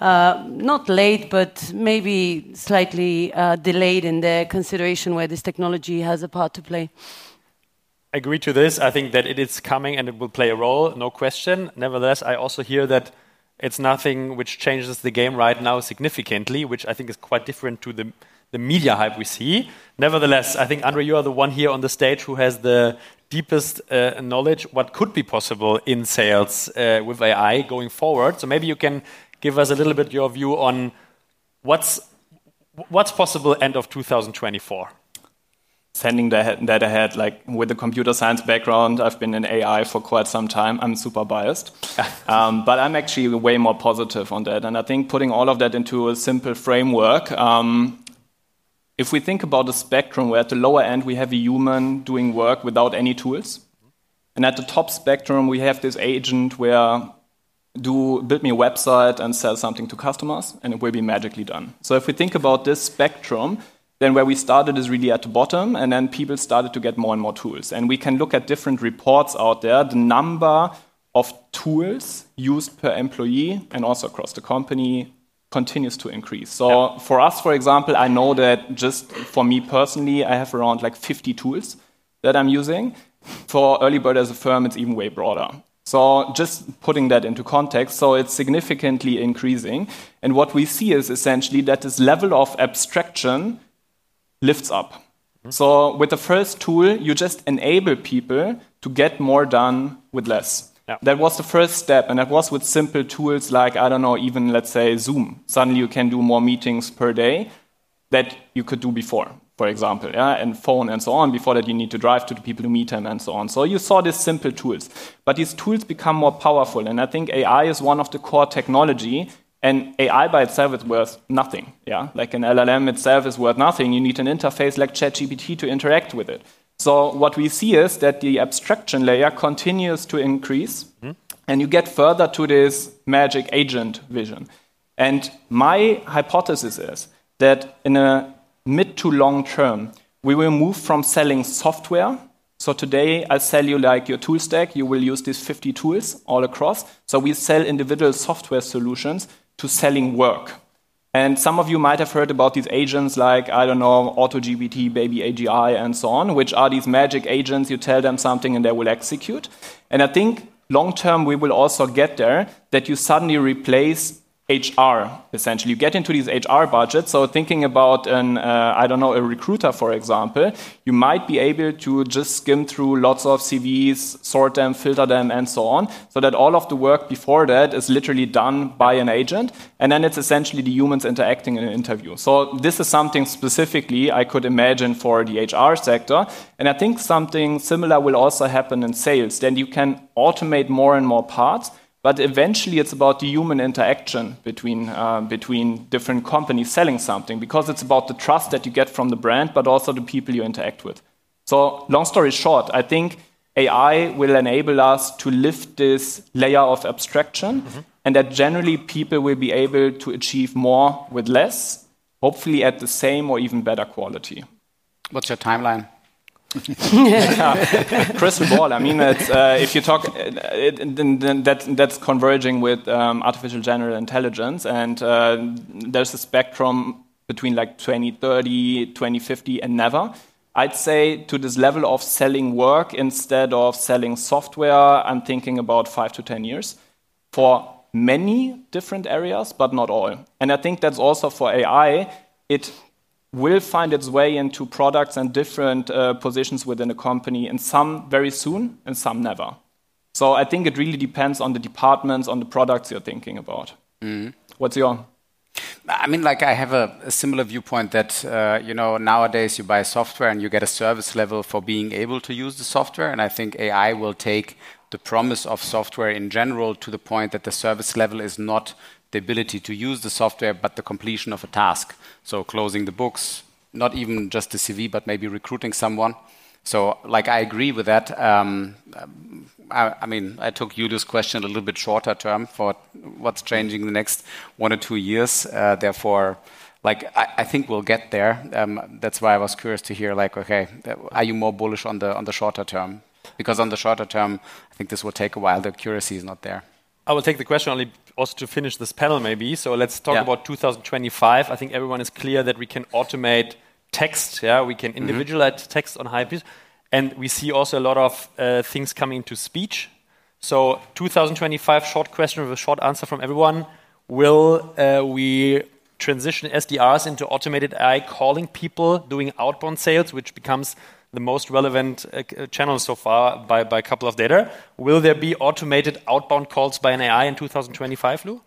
uh, not late, but maybe slightly uh, delayed in their consideration where this technology has a part to play agree to this. I think that it is coming and it will play a role, no question. Nevertheless, I also hear that it's nothing which changes the game right now significantly, which I think is quite different to the, the media hype we see. Nevertheless, I think, Andre, you are the one here on the stage who has the deepest uh, knowledge what could be possible in sales uh, with AI going forward. So maybe you can give us a little bit your view on what's, what's possible end of 2024 sending that ahead. Like with a computer science background, I've been in AI for quite some time. I'm super biased, um, but I'm actually way more positive on that. And I think putting all of that into a simple framework. Um, if we think about the spectrum, where at the lower end we have a human doing work without any tools, and at the top spectrum we have this agent where do build me a website and sell something to customers, and it will be magically done. So if we think about this spectrum, then where we started is really at the bottom, and then people started to get more and more tools. And we can look at different reports out there, the number of tools used per employee and also across the company continues to increase. So yeah. for us, for example, I know that just for me personally, I have around like 50 tools that I'm using. For Earlybird as a firm, it's even way broader. So just putting that into context, so it's significantly increasing. And what we see is essentially that this level of abstraction lifts up. So with the first tool, you just enable people to get more done with less. Yeah. That was the first step, and that was with simple tools like, I don't know, even let's say Zoom. Suddenly you can do more meetings per day that you could do before, for example, yeah, and phone and so on. Before that, you need to drive to the people to meet them and so on. So you saw these simple tools. But these tools become more powerful, and I think AI is one of the core technology and AI by itself is worth nothing. Yeah, like an LLM itself is worth nothing. You need an interface like ChatGPT to interact with it. So what we see is that the abstraction layer continues to increase, mm-hmm. and you get further to this magic agent vision. And my hypothesis is that in a mid to long term, we will move from selling software. So today I sell you like your tool stack, you will use these 50 tools all across. So we sell individual software solutions to selling work. And some of you might have heard about these agents like, I don't know, AutoGPT, BabyAGI, and so on, which are these magic agents. You tell them something and they will execute. And I think long term we will also get there that you suddenly replace HR, essentially. You get into these HR budgets. So thinking about an, uh, I don't know, a recruiter, for example, you might be able to just skim through lots of CVs, sort them, filter them, and so on, so that all of the work before that is literally done by an agent. And then it's essentially the humans interacting in an interview. So this is something specifically I could imagine for the HR sector. And I think something similar will also happen in sales. Then you can automate more and more parts but eventually, it's about the human interaction between, uh, between different companies selling something because it's about the trust that you get from the brand, but also the people you interact with. So, long story short, I think AI will enable us to lift this layer of abstraction, mm-hmm. and that generally people will be able to achieve more with less, hopefully at the same or even better quality. What's your timeline? Crystal ball. I mean, uh, if you talk, uh, it, then that, that's converging with um, artificial general intelligence, and uh, there's a spectrum between like 2030, 2050, and never. I'd say to this level of selling work instead of selling software, I'm thinking about five to 10 years for many different areas, but not all. And I think that's also for AI. It will find its way into products and different uh, positions within a company, and some very soon, and some never. So I think it really depends on the departments, on the products you're thinking about. Mm. What's your? I mean, like I have a, a similar viewpoint that uh, you know nowadays you buy software and you get a service level for being able to use the software, and I think AI will take the promise of software in general to the point that the service level is not the ability to use the software, but the completion of a task. So closing the books, not even just the CV, but maybe recruiting someone. So, like, I agree with that. Um, I, I, mean, I took Julius' question a little bit shorter term for what's changing the next one or two years. Uh, therefore, like, I, I, think we'll get there. Um, that's why I was curious to hear, like, okay, are you more bullish on the on the shorter term? Because on the shorter term, I think this will take a while. The accuracy is not there. I will take the question only also to finish this panel, maybe. So let's talk yeah. about 2025. I think everyone is clear that we can automate text. Yeah, we can mm-hmm. individualize mm -hmm. text on Hypebeast, and we see also a lot of uh, things coming into speech. So 2025, short question with a short answer from everyone. Will uh, we transition SDRs into automated AI calling people, doing outbound sales, which becomes the most relevant uh, uh, channel so far by, a couple of data. Will there be automated outbound calls by an AI in 2025, Lou?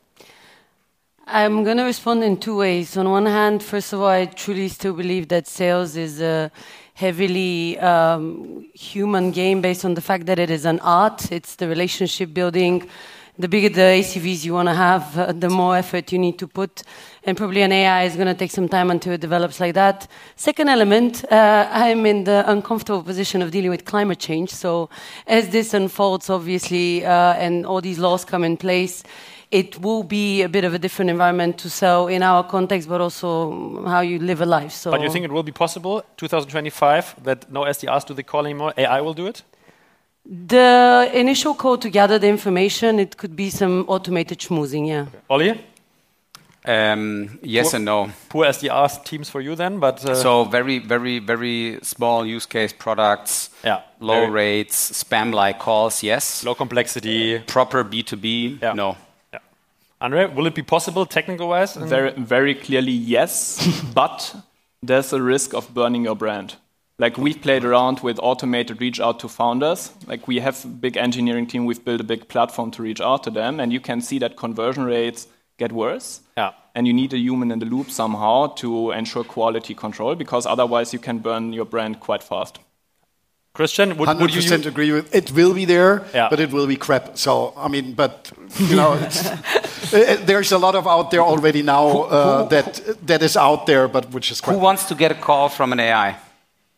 I'm going to respond in two ways. On one hand, first of all, I truly still believe that sales is a heavily um, human game based on the fact that it is an art. It's the relationship building the bigger the ACVs you want to have, uh, the more effort you need to put. And probably an AI is going to take some time until it develops like that. Second element, uh, I'm in the uncomfortable position of dealing with climate change. So as this unfolds, obviously, uh, and all these laws come in place, it will be a bit of a different environment to sell in our context, but also how you live a life. So but you think it will be possible, 2025, that no SDRs do the call anymore? AI will do it? The initial call to gather the information, it could be some automated schmoozing, yeah. Okay. Ollie? Um, yes poor, and no. Poor SDR teams for you then, but uh so very, very, very small use case products. Yeah, low rates, spam-like calls. Yes. Low complexity. Proper B two B. No. Yeah. Andre, will it be possible technical wise? Very, very clearly yes, but there's a risk of burning your brand like we've played around with automated reach out to founders like we have a big engineering team we've built a big platform to reach out to them and you can see that conversion rates get worse yeah. and you need a human in the loop somehow to ensure quality control because otherwise you can burn your brand quite fast Christian, would, 100% would you agree with it? Will be there, yeah. but it will be crap. So I mean, but you know, it, there's a lot of out there already now uh, that that is out there, but which is crap. Who wants to get a call from an AI?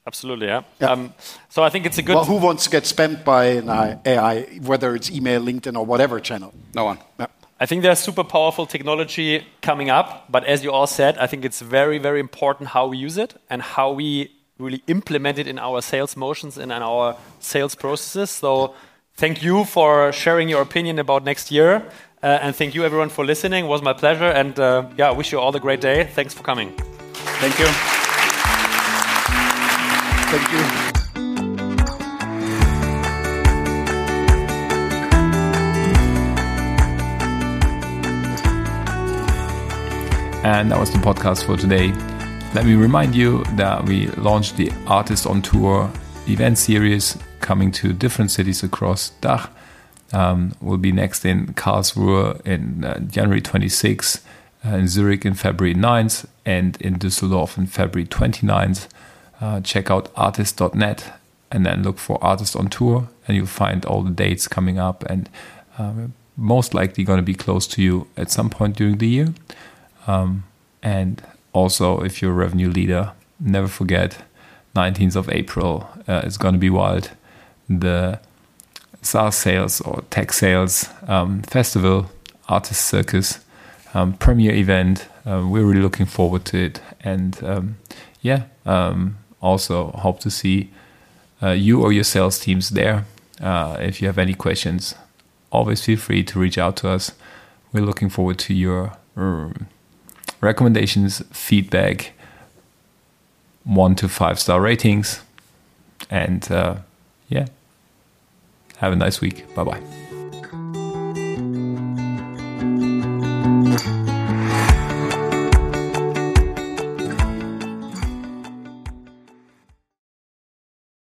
Absolutely, yeah. yeah. Um, so I think it's a good. Well, who wants to get spammed by an AI, whether it's email, LinkedIn, or whatever channel? No one. Yeah. I think there's super powerful technology coming up, but as you all said, I think it's very, very important how we use it and how we really implement it in our sales motions and in our sales processes. So thank you for sharing your opinion about next year. Uh, and thank you everyone for listening. It was my pleasure. And uh, yeah, I wish you all a great day. Thanks for coming. Thank you. Thank you. And that was the podcast for today. Let me remind you that we launched the ARRtist on Tour event series coming to different cities across DACH. Um, we'll be next in Karlsruhe in uh, January 26th, uh, in Zurich in February 9th, and in Düsseldorf in February 29th. Uh, check out artist.net and then look for ARRtist on Tour, and you'll find all the dates coming up and um, most likely going to be close to you at some point during the year. Um, and also, if you're a revenue leader, never forget 19th of April uh, is going to be wild. The SaaS sales or tech sales um, festival, ARRtist circus, um, premier event. Uh, we're really looking forward to it. And um, yeah, um, also hope to see uh, you or your sales teams there. Uh, if you have any questions, always feel free to reach out to us. We're looking forward to your um, recommendations, feedback, one to five star ratings. And uh, yeah, have a nice week. Bye bye.